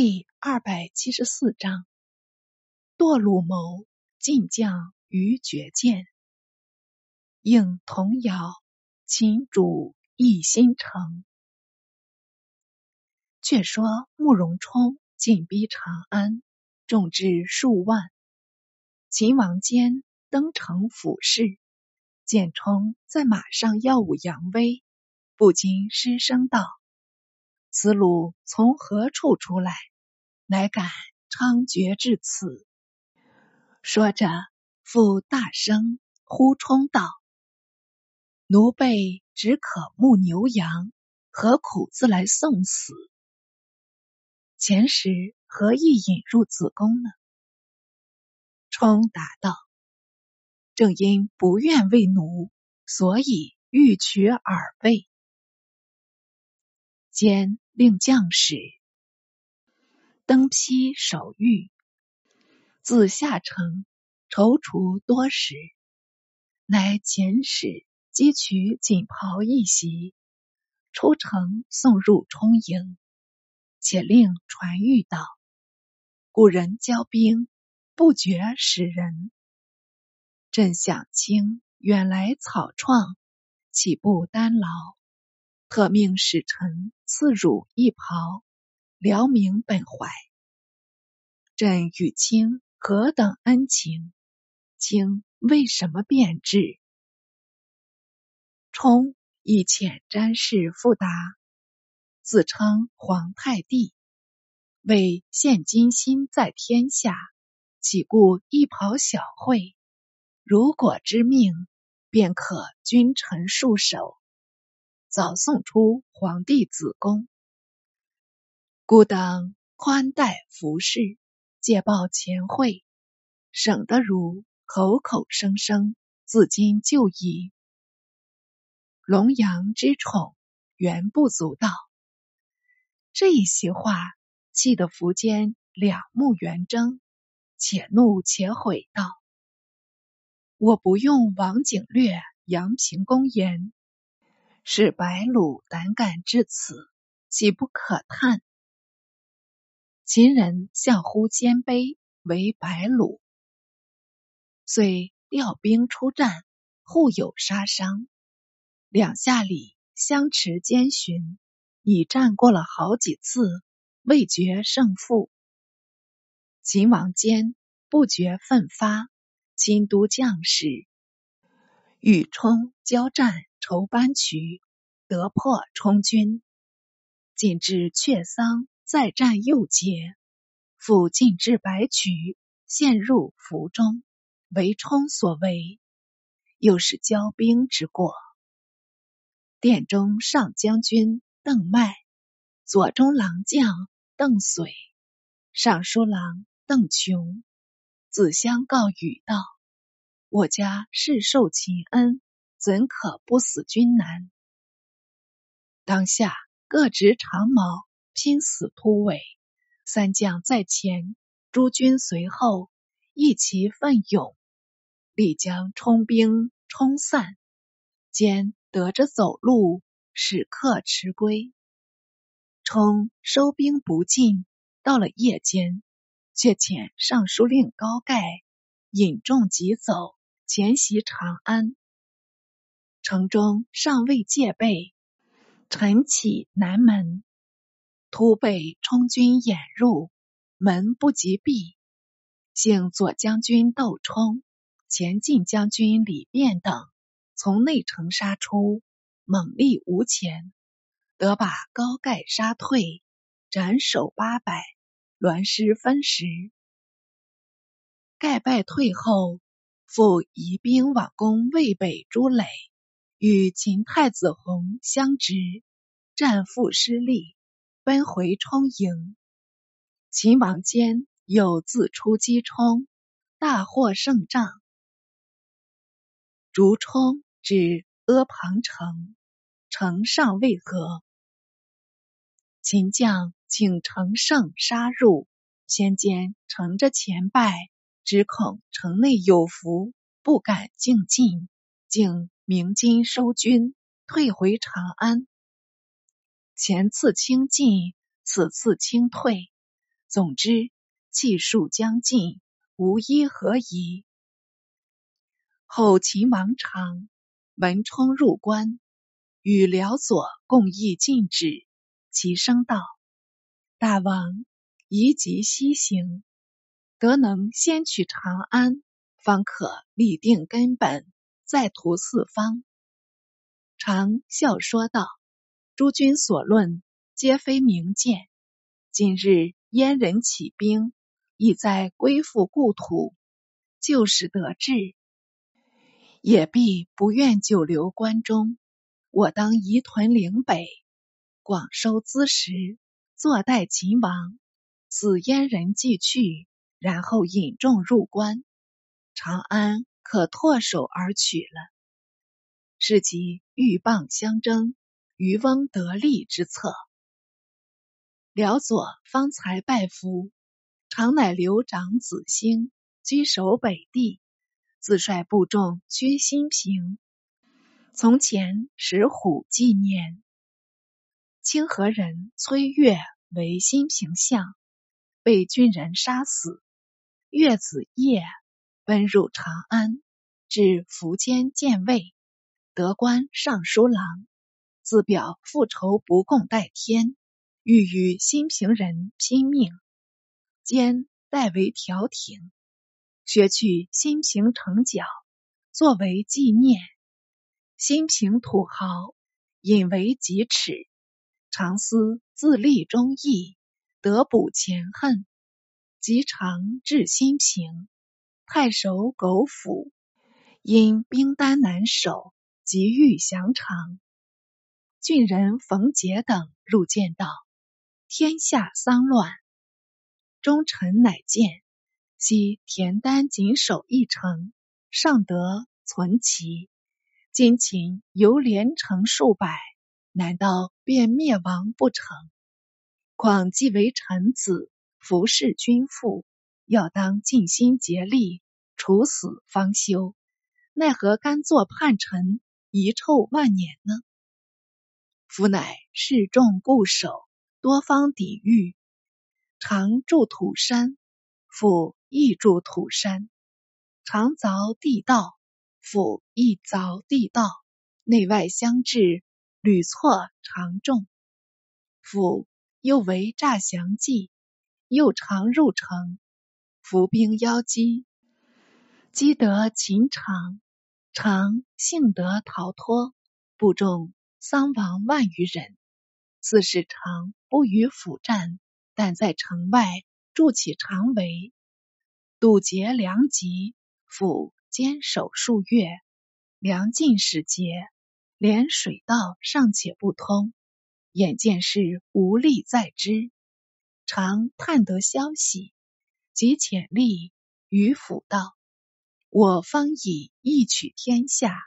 第二百七十四章：堕鲁谋晋将于绝剑，应童谣，秦主一心城。却说慕容冲进逼长安，众至数万。秦王坚登城俯视，见冲在马上耀武扬威，不禁失声道：“此路从何处出来，乃敢猖獗至此？”说着，复大声呼冲道：“奴辈只可牧牛羊，何苦自来送死？前时何意引入子宫呢？”冲答道：“正因不愿为奴，所以欲取耳位。”兼令将士登披守御，自下城踌躇多时，乃遣使击取锦袍一袭，出城送入冲营，且令传谕道：“古人交兵。”不觉使人，朕想清远来草创，岂不单劳？特命使臣赐汝一袍，辽明本怀。朕与卿何等恩情，卿为什么变质？冲以遣詹事复答，自称皇太帝，为现今心在天下。岂顾一袍小惠？如果知命，便可君臣束手，早送出皇帝子宫。孤当宽待服侍，借报前惠，省得如口口声声自今就矣。龙阳之宠，原不足道。这一席话，气得苻坚两目圆睁。且怒且悔道：“我不用王景略、杨平公言，使白鲁胆敢至此，岂不可叹？秦人相呼鲜卑为白鲁，遂调兵出战，互有杀伤，两下里相持兼寻，已战过了好几次，未决胜负。”秦王坚不觉奋发，亲督将士与冲交战筹班渠，得破冲军。进至阙桑，再战又捷，复进至白渠，陷入伏中，为冲所为，又是骄兵之过。殿中上将军邓迈，左中郎将邓绥，尚书郎。邓琼子相告语道：“我家世受秦恩，怎可不死君难？当下各执长矛，拼死突围。三将在前，诸军随后，一齐奋勇，力将冲兵冲散。兼得着走路，使客迟归。冲收兵不进，到了夜间。”却遣尚书令高盖引众急走，前袭长安。城中尚未戒备，晨起南门，突被冲军掩入，门不及闭。幸左将军窦冲、前进将军李变等从内城杀出，猛力无前，得把高盖杀退，斩首八百。栾师分食，盖败退后，复移兵往攻渭北诸垒，与秦太子弘相执，战负失利，奔回冲营。秦王坚又自出击冲，大获胜仗。逐冲至阿房城，城上未合，秦将。请乘胜杀入，先间乘着前败，只恐城内有伏，不敢进进，竟鸣金收军，退回长安。前次清进，此次清退，总之，气数将尽，无一何疑。后秦王长文冲入关，与辽左共议禁止。其声道：“大王宜急西行，得能先取长安，方可立定根本，再图四方。”常笑说道：“诸君所论，皆非明鉴。今日燕人起兵，意在归附故土，就使得志，也必不愿久留关中。我当移屯岭北。”广收资食，坐待秦王。此燕人既去，然后引众入关，长安可唾手而取了。是其鹬蚌相争，渔翁得利之策。辽左方才拜服，常乃留长子兴居守北地，自率部众居新平。从前石虎纪念。清河人崔岳为新平相，被军人杀死。岳子业奔入长安，至苻坚见魏，得官尚书郎，自表复仇不共戴天，欲与新平人拼命。兼代为调停，削去新平城角，作为纪念。新平土豪引为己耻。常思自立忠义，得补前恨，即常至新平。太守苟府因兵单难守，急欲降长。郡人冯杰等入见道：“天下丧乱，忠臣乃见。昔田丹谨守一城，尚得存其。今秦犹连城数百。”难道便灭亡不成？况既为臣子，服侍君父，要当尽心竭力，处死方休。奈何甘做叛臣，遗臭万年呢？夫乃示众固守，多方抵御，常筑土山，复亦筑土山；常凿地道，复亦凿地道，内外相制。屡错常中，复又为诈降计，又常入城，伏兵邀击，击得秦长，常幸得逃脱，部众丧亡万余人。此时常不与府战，但在城外筑起长围，堵截粮集，府坚守数月，粮尽使竭。连水道尚且不通，眼见是无力再之，常探得消息，及遣吏于府道：“我方以义取天下，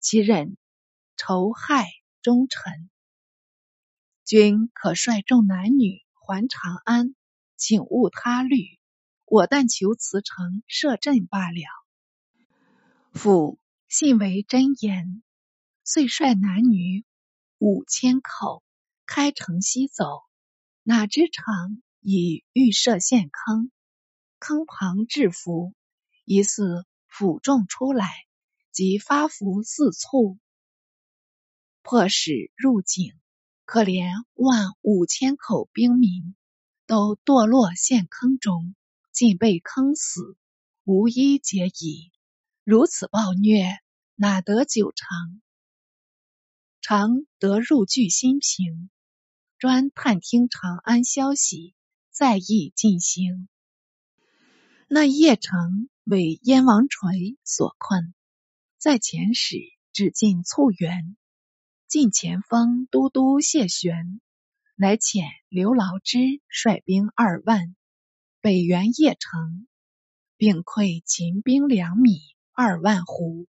其忍仇害忠臣？君可率众男女还长安，请勿他虑。我但求辞城设阵罢了。”府信为真言。遂率男女五千口开城西走，哪知城已预设陷坑，坑旁制服，疑似府众出来，即发福四促，迫使入井。可怜万五千口兵民都堕落陷坑中，尽被坑死，无一解矣。如此暴虐，哪得久长？常得入据新平，专探听长安消息，再议进行。那邺城为燕王垂所困，在前使只进促援，晋前锋都督谢玄乃遣刘牢之率兵二万北援邺城，并溃秦兵两米二万斛。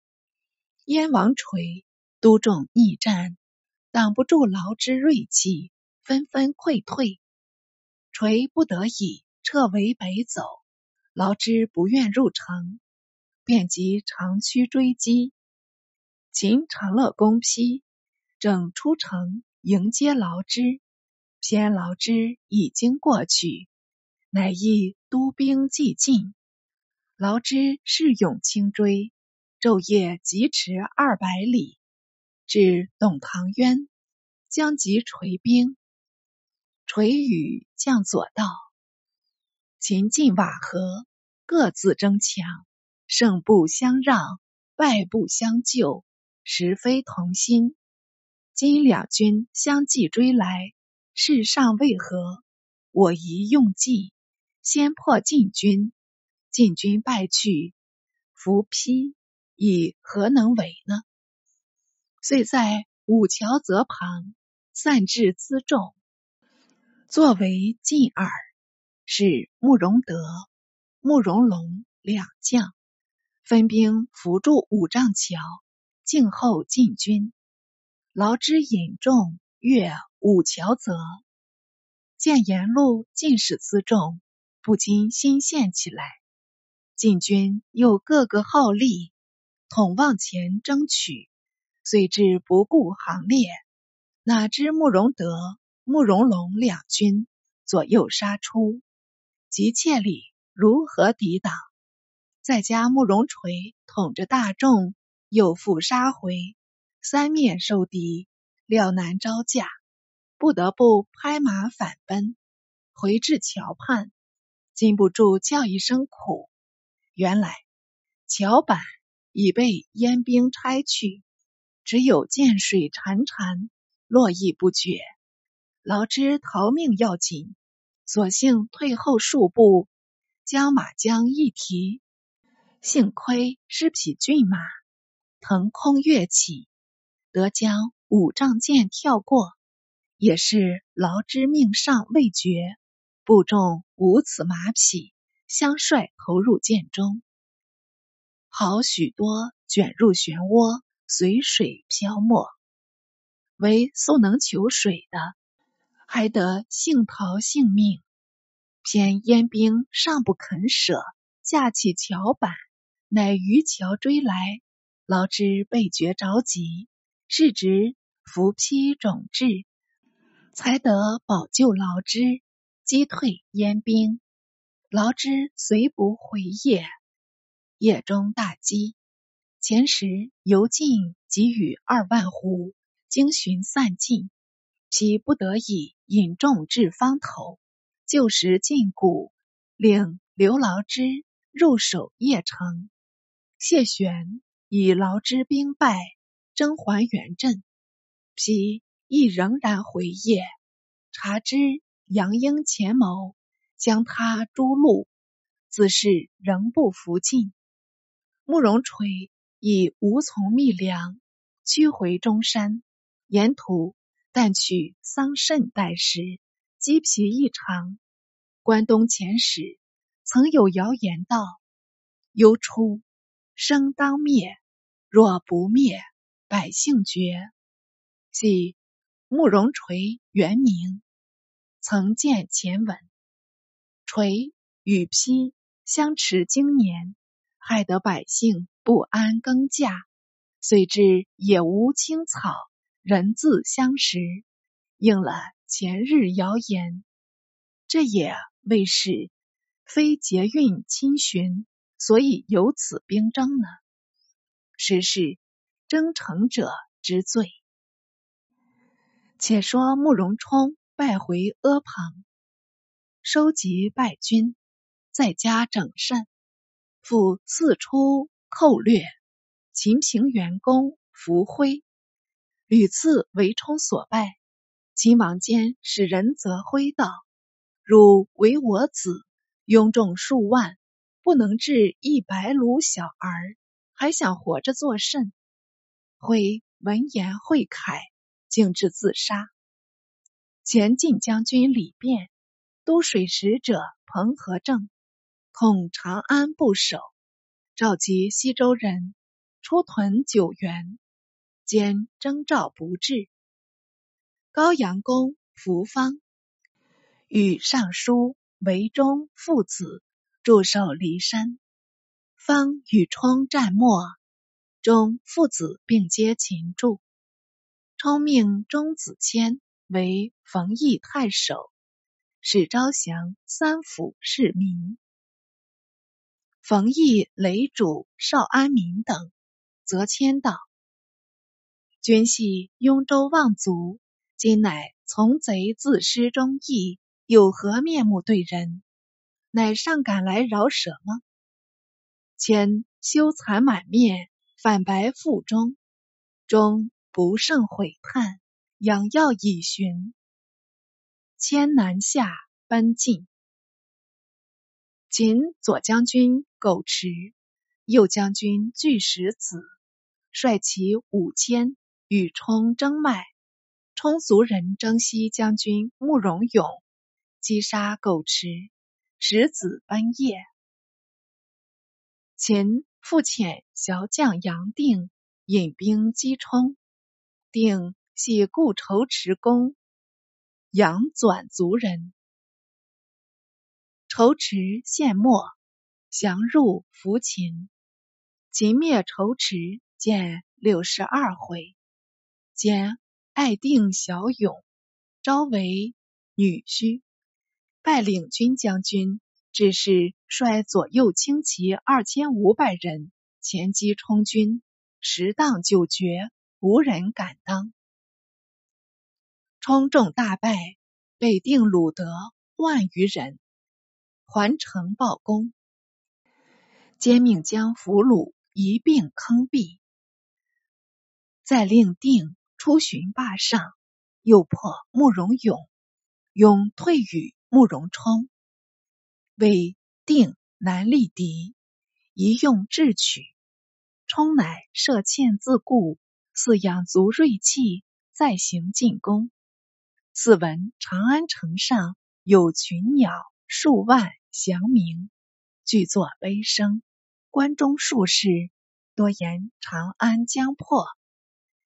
燕王垂。都众逆战，挡不住劳之锐气，纷纷溃退。垂不得已撤围北走，劳之不愿入城，便即长驱追击。秦长乐公批，正出城迎接劳之，偏劳之已经过去，乃亦督兵既进，劳之势勇轻追，昼夜疾驰二百里，至董唐渊，将及垂兵。垂雨将左道，秦晋瓦合，各自争强，胜不相让，败不相救，实非同心。今两军相继追来，事尚未和，我宜用计。先破晋军，晋军败去，伏丕以何能为呢？遂在五桥泽旁散置辎重，作为进耳。使慕容德、慕容龙两将分兵扶住五丈桥，静候晋军。劳之引众越五桥泽，见沿路尽是辎重。不禁心羡起来。晋军又个个好利，统往前争取，遂至不顾行列。哪知慕容德、慕容龙两军左右杀出，急切里如何抵挡？再加慕容垂统着大众，又复杀回，三面受敌，料难招架，不得不拍马反奔，回至桥畔。禁不住叫一声苦。原来桥板已被燕兵拆去，只有涧水潺潺，络绎不绝。劳之逃命要紧，索性退后数步，将马缰一提，幸亏是匹骏马，腾空跃起，得将五丈剑跳过，也是劳之命尚未绝。部众五此马匹相率投入涧中，好许多卷入漩涡，随水漂没。唯素能求水的，还得幸逃性命。偏燕兵尚不肯舍，架起桥板，乃渔桥追来。劳之倍觉着急，是值伏丕种质，才得保救劳之。击退燕兵，劳之随不回夜。夜中大饥，前时犹尽给予二万斛，经寻散尽，其不得已引众至方头，旧时禁锢，令刘劳之入守邺城。谢玄以劳之兵败，征还原镇，丕亦仍然回邺，察之。杨英前谋，将他诛戮，自是仍不服进。慕容垂已无从觅粮，驱回中山。沿途但取桑葚代食，鸡皮异常。关东前史曾有谣言道：“忧出生当灭，若不灭，百姓绝。”即慕容垂原名。曾见前文，垂与丕相持经年，害得百姓不安耕稼，遂至也无青草，人自相识，应了前日谣言。这也未是非捷运亲寻，所以有此兵争呢？实是征程者之罪。且说慕容冲。败回阿房，收集败军，在家整善，复四出寇掠。秦平元公伏辉屡次为冲所败。秦王坚使人则辉道：“汝为我子，拥众数万，不能治一百鲁小儿，还想活着作甚？”辉闻言会慨，竟至自杀。前晋将军李变、都水使者彭和正恐长安不守，召集西周人出屯九原，兼征召不至。高阳公扶方与尚书韦忠父子驻守骊山，方与冲战没，忠父子并皆擒住。冲命钟子谦。为冯异太守，使招降三府市民。冯异、雷主、邵安民等，则迁道：“君系雍州望族，今乃从贼自失忠义，有何面目对人？乃尚敢来饶舍吗？谦羞惭满面，反白腹中，终不胜悔叹，仰药以寻。迁南下奔晋。秦左将军。”苟持右将军巨石子率其五千与冲争麦，冲族人征西将军慕容永击杀苟持，石子奔业。秦复遣骁将杨定引兵击冲，定系故仇池公杨纂族人，仇池陷没。降入扶秦，秦灭仇池，见六十二回。兼爱定小勇，招为女婿，拜领军将军。只是率左右轻骑二千五百人前击冲军，十荡九绝，无人敢当。冲众大败，被定鲁得万余人，还城报功。兼命将俘虏一并坑毙，再令定出巡霸上，又破慕容永，永退与慕容冲，为定难立敌，一用智取，冲乃设堑自固，饲养足锐气，再行进攻。此闻长安城上有群鸟数万翔鸣。俱作悲声，关中术士多言长安将破，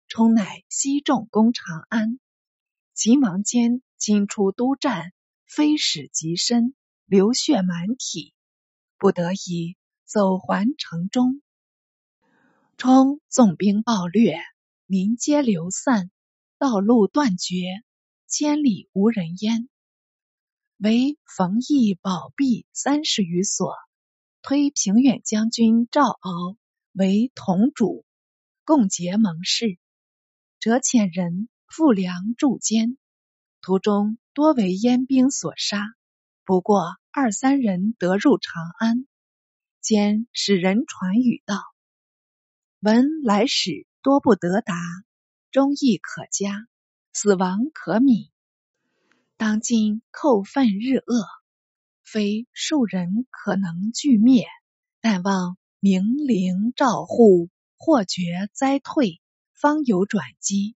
冲乃西众攻长安。秦王坚今出督战，飞矢极深，流血满体，不得已走还城中。冲纵兵暴掠，民皆流散，道路断绝，千里无人烟。唯冯异宝璧三十余所。推平远将军赵敖为同主，共结盟誓，折遣人赴粮助监，途中多为燕兵所杀，不过二三人得入长安。兼使人传语道：“闻来使多不得达，忠义可嘉，死亡可悯。当今寇愤日恶。”非庶人可能俱灭，但望明灵照护，或绝灾退，方有转机。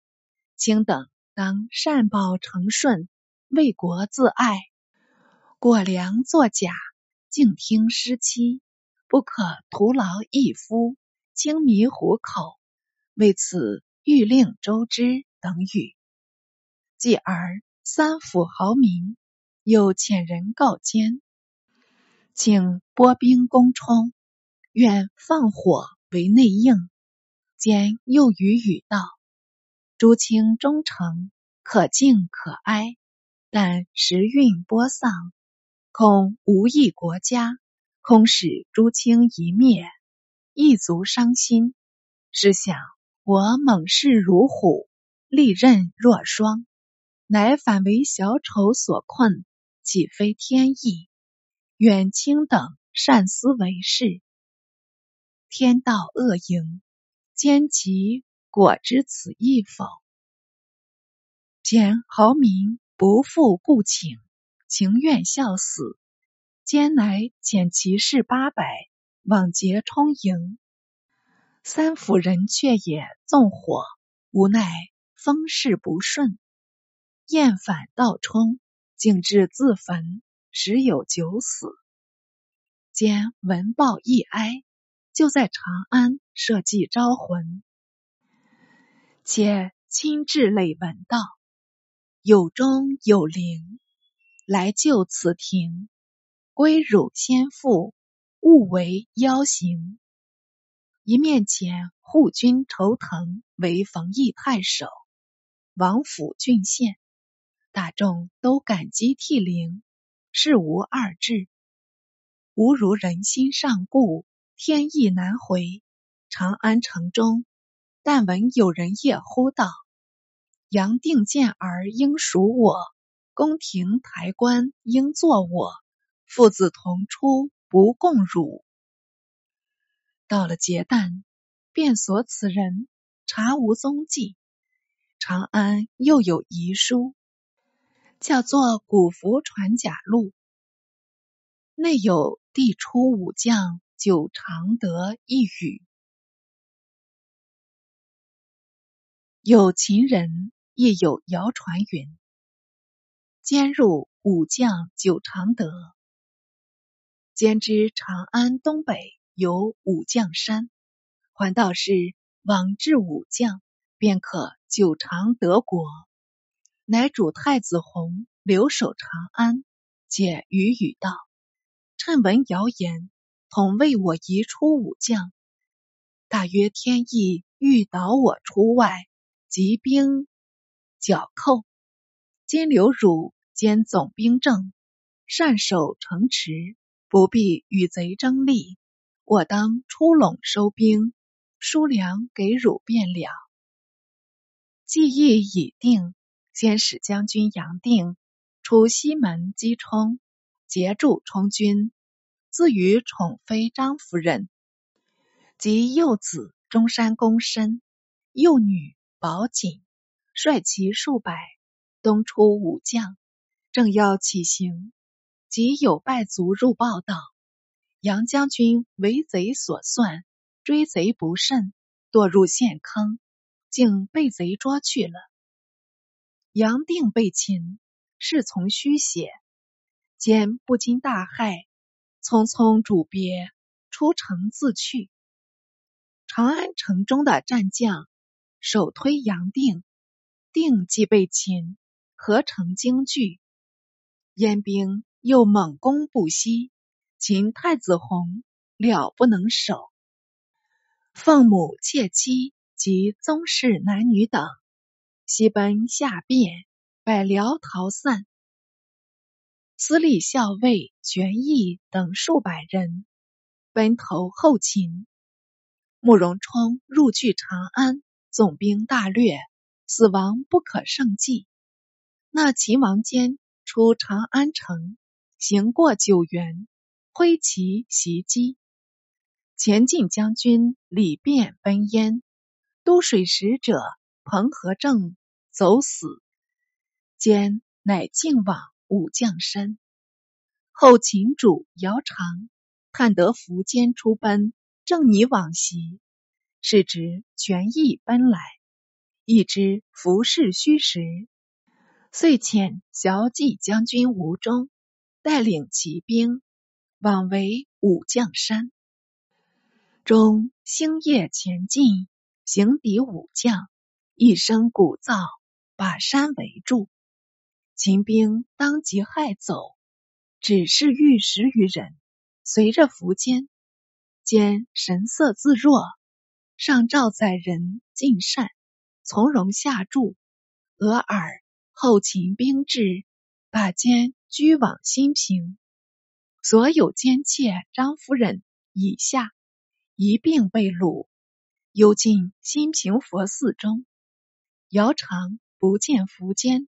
卿等当善报成顺，为国自爱，果粮作假，静听失期，不可徒劳一夫，轻迷虎口。为此欲令周知等语。继而三府豪民。又遣人告奸，请拨兵攻冲，愿放火为内应。间又与语道：“诸卿忠诚，可敬可哀，但时运播丧，恐无益国家，空使诸卿一灭，一族伤心。试想我猛士如虎，利刃若霜，乃反为小丑所困。”岂非天意？远卿等善思为是。天道恶盈，奸其果知此意否？前豪民不复故请，情愿效死。兼乃遣骑士八百往劫冲营，三府人却也纵火，无奈风势不顺，厌反倒冲。竟至自焚，时有九死。兼闻报一哀，就在长安设祭招魂，且亲至累文道：“有中有灵，来救此庭。归汝先父，勿为妖行。”一面遣护军仇腾为冯异太守，王府郡县。大众都感激涕零，事无二致。吾如人心尚故，天意难回。长安城中，但闻有人夜呼道：“杨定见儿应属我，宫廷台官应作我。父子同出，不共辱。”到了结旦，便索此人，查无踪迹。长安又有遗书，叫做《古符传甲录》，内有帝出武将九常德一语。有秦人亦有谣传云：兼入武将九常德，兼知长安东北有武将山，还道是往至武将，便可久常德国。乃主太子弘留守长安，解语语道：“趁闻谣言，统为我移出武将。大约天意欲导我出外。”集兵剿寇，今刘汝兼总兵政，善守城池，不必与贼争利。我当出陇收兵，输粮给汝便了。计议已定，先使将军杨定出西门击冲，截住冲军，自与宠妃张夫人及幼子中山公身，幼女。宝锦率其数百东出武将，正要起行，即有败卒入报道：杨将军为贼所算，追贼不慎，堕入陷坑，竟被贼捉去了。杨定被擒，侍从虚写，兼不禁大骇，匆匆主别，出城自去。长安城中的战将。首推杨定，定即被擒，何成惊惧。燕兵又猛攻不息，秦太子弘了不能守。奉母妾妻及宗室男女等，西奔下汴，百僚逃散。司隶校尉权益等数百人奔投后秦。慕容冲入据长安。总兵大略，死亡不可胜计。那秦王坚出长安城，行过九原，挥旗袭击。前进将军李变奔燕，都水使者彭和正走死。坚乃进往武将山。后秦主姚长探得苻坚出奔，正拟往袭。是指权益奔来，亦知服事虚实，遂遣骁骑将军吴忠带领骑兵往围武将山。中星夜前进，行敌武将，一声鼓噪，把山围住。秦兵当即害走，只是御十余人，随着苻坚，坚神色自若。上诏载人进善，从容下注。俄尔后秦兵至，把监拘往新平。所有奸妾张夫人以下一并被掳，幽进新平佛寺中。姚长不见苻坚，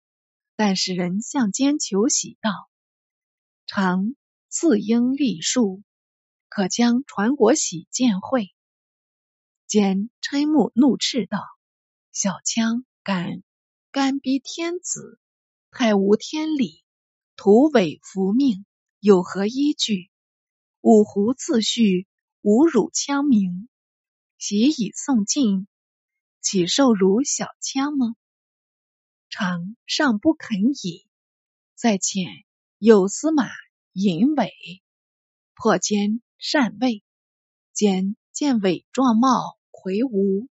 但使人向监求喜道：“常赐应立树，可将传国玺见会。”兼嗔目怒斥道：“小羌敢干逼天子，太无天理，徒违福命，有何依据？五胡自序，侮辱羌民，习以送晋，岂受辱小羌吗？常尚不肯已，再遣有司马尹伟破肩善位，兼见伟状貌。”魁梧，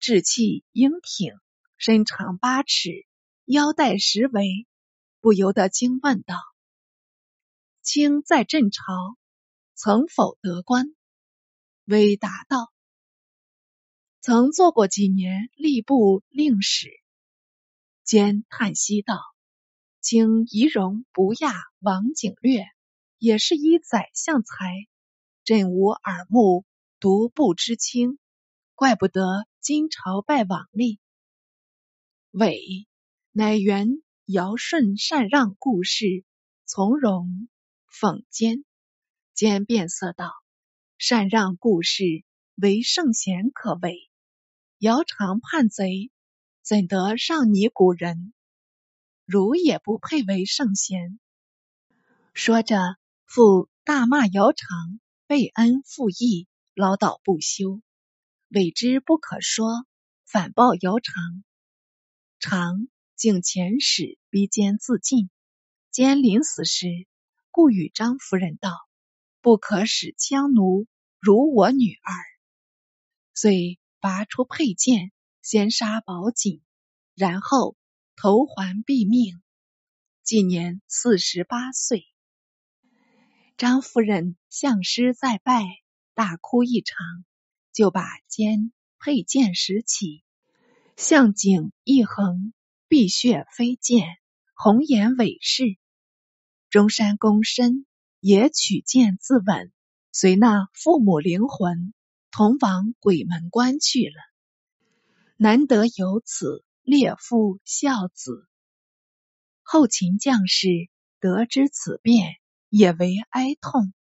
志气英挺，身长八尺，腰带十围，不由得惊问道：“卿在朕朝，曾否得官？”微答道：“曾做过几年吏部令史。”兼叹息道：“请仪容不亚王景略，也是一宰相才，朕无耳目，独不知清，怪不得今朝拜往例。伟乃原尧舜禅让故事，从容讽奸，兼变色道：“禅让故事为圣贤可畏，尧常叛贼，怎得上你古人？汝也不配为圣贤。”说着，复大骂姚常背恩负义，唠叨不休，委之不可说，反报姚常。常竟遣使逼奸自尽。奸临死时，故与张夫人道：“不可使羌奴辱我女儿。”遂拔出佩剑，先杀宝锦，然后投环毙命。今年四十八岁。张夫人相师再拜，大哭一场，就把肩佩剑拾起，向颈一横，碧血飞溅，红颜伟士。中山公身也取剑自刎，随那父母灵魂同往鬼门关去了。难得有此烈父孝子。后秦将士得知此变。也为哀痛。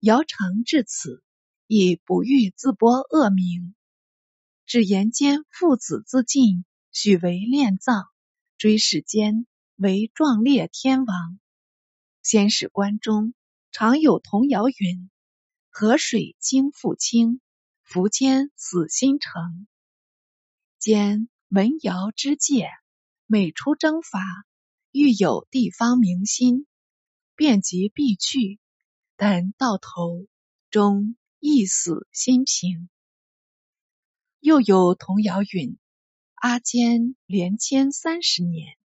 尧成至此，已不欲自播恶名，只言间父子自尽，许为殓葬，追史间为壮烈天王。先史关中常有童谣云：“河水经复清，苻坚死心诚。”兼文尧之戒，每出征伐，欲有地方民心。便即必去，但到头终亦死心平。又有童谣云：“阿坚连迁三十年，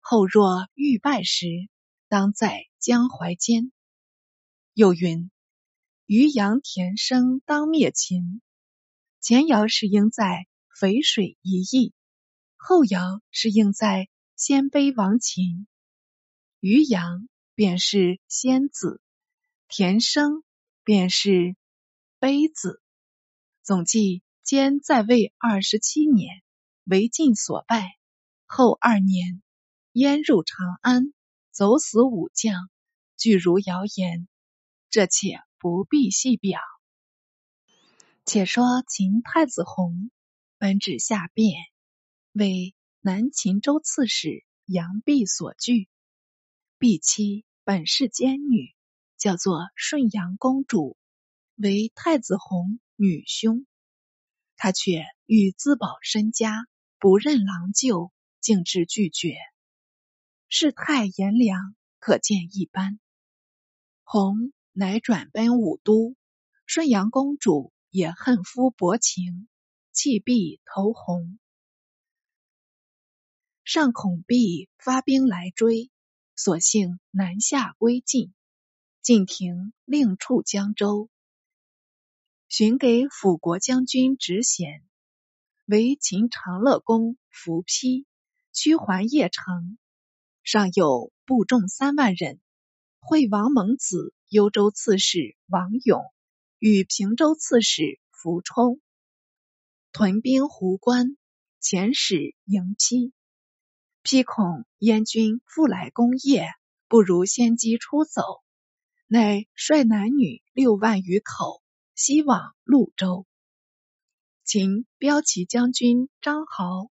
后若欲败时，当在江淮间。”又云：“渔阳田生当灭秦。”前尧是应在淝水一役，后爻是应在鲜卑王秦。于阳。便是仙子，田生便是卑子。总计兼在位二十七年，为晋所败。后二年，燕入长安，走死武将，据如谣言。这且不必细表。且说秦太子弘本旨下变，为南秦州刺史杨弼所拒。婢妻本是奸女，叫做顺阳公主，为太子弘女兄。他却欲自保身家，不认郎舅，径至拒绝。世态炎凉，可见一斑。弘乃转奔武都，顺阳公主也恨夫薄情，弃婢投弘。尚恐婢发兵来追。索性南下归晋，晋廷另处江州，寻给辅国将军职衔，为秦长乐公伏丕，驱还邺城，尚有部众三万人。会王蒙子幽州刺史王勇与平州刺史伏冲屯兵壶关，遣使迎丕。批恐燕军复来攻邺，不如先机出走，乃率男女六万余口，西往潞州。秦骠骑将军张豪、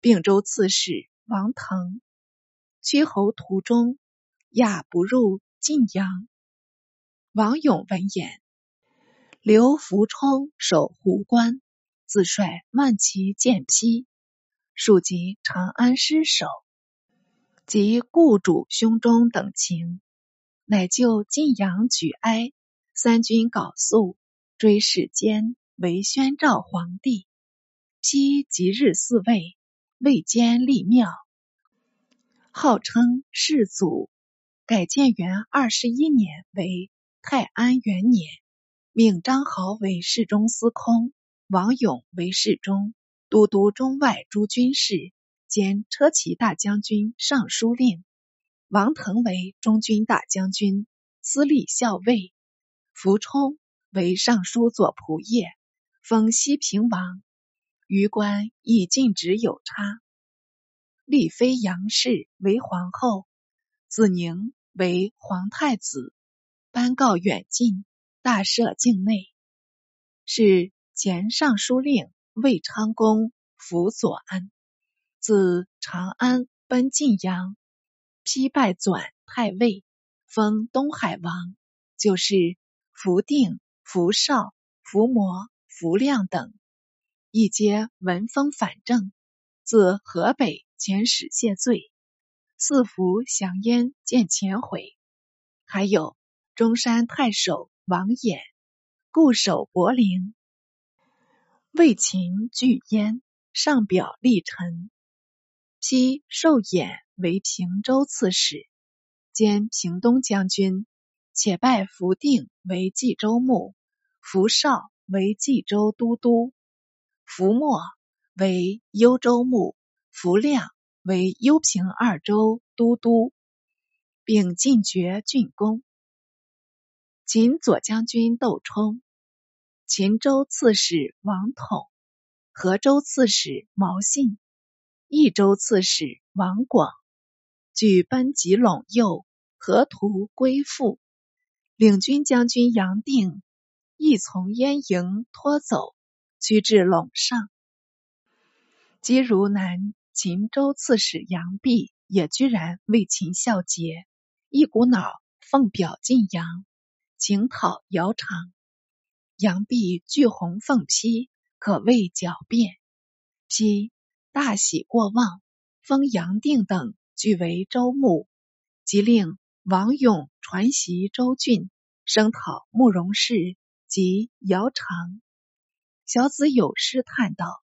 并州刺史王腾屈侯途中，亚不入晋阳。王勇闻言，留伏冲守壶关，自率万骑见丕。庶及长安失守，及故主胸中等情，乃就晋阳举哀，三军缟素，追谥间为宣昭皇帝。昔即日嗣位，位兼立庙，号称世祖。改建元二十一年为泰安元年，命张豪为侍中司空，王勇为侍中。都督中外诸军事，兼车骑大将军、尚书令。王腾为中军大将军、司隶校尉。福冲为尚书左仆射，封西平王。余官亦尽职有差。丽妃杨氏为皇后，子宁为皇太子。颁告远近，大赦境内。是前尚书令魏昌公辅佐安，自长安奔晋阳，批败转太尉，封东海王，就是福定、福绍、福摩、福亮等，一皆闻风反正，自河北遣使谢罪。四福降燕见前悔，还有中山太守王衍。固守柏林，为秦拒燕，上表立臣，批授衍为平州刺史，兼平东将军，且拜福定为冀州牧，福绍为冀州都督，福莫为幽州牧，福亮为幽平二州都督，并进爵郡公。秦左将军窦冲。秦州刺史王统，河州刺史毛信，益州刺史王广，据奔及陇右，河图归附。领军将军杨定亦从燕营脱走，驱至陇上。即如南秦州刺史杨弼也居然为秦孝节，一股脑奉表晋阳，请讨姚苌。杨弼拒红凤批，可谓狡辩。批大喜过望，封杨定等俱为州牧，即令王勇传习州郡，声讨慕容氏及姚苌。小子有诗叹道：“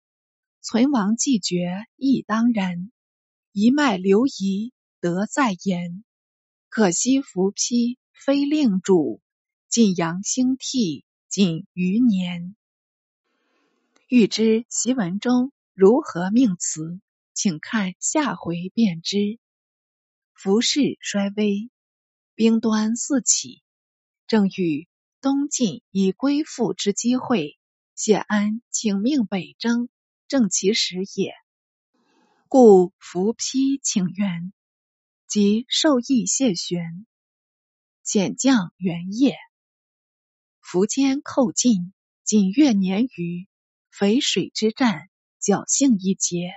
存亡既决亦当然，一脉流遗得再言。可惜伏丕非令主，晋阳兴替。”仅余年，欲知檄文中如何命词，请看下回便知。服势衰微，兵端四起，正欲东晋以归附之机会，谢安请命北征，正其时也。故伏丕请援，即授意谢玄，遣将援业。苻坚寇晋，仅月年余，淝水之战，侥幸一捷。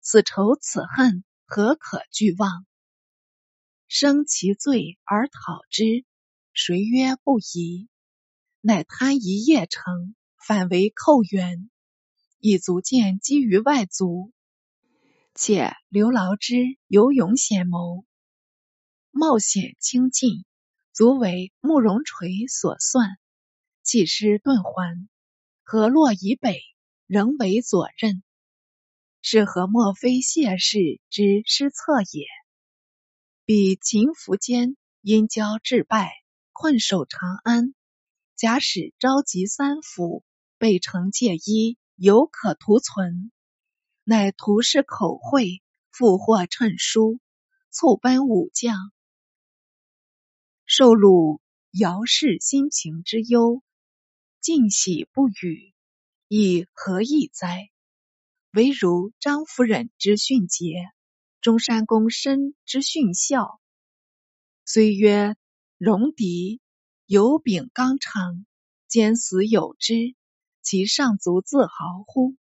此仇此恨，何可俱忘？生其罪而讨之，谁曰不宜？乃贪一夜成，反为寇援，以足见基于外族。且刘牢之有勇显谋，冒险轻进，足为慕容垂所算。弃师遁还，河洛以北，仍为左任。是何莫非谢氏之失策也？彼秦苻坚因交致败，困守长安。假使召集三府，备城戒衣，犹可图存。乃图示口惠，复获趁书，促奔武将，受虏姚氏心情之忧。尽喜不语，以何意哉？唯如张夫人之训节，中山公深之训孝，虽曰戎狄，有秉刚肠，兼死有之，其上足自豪乎？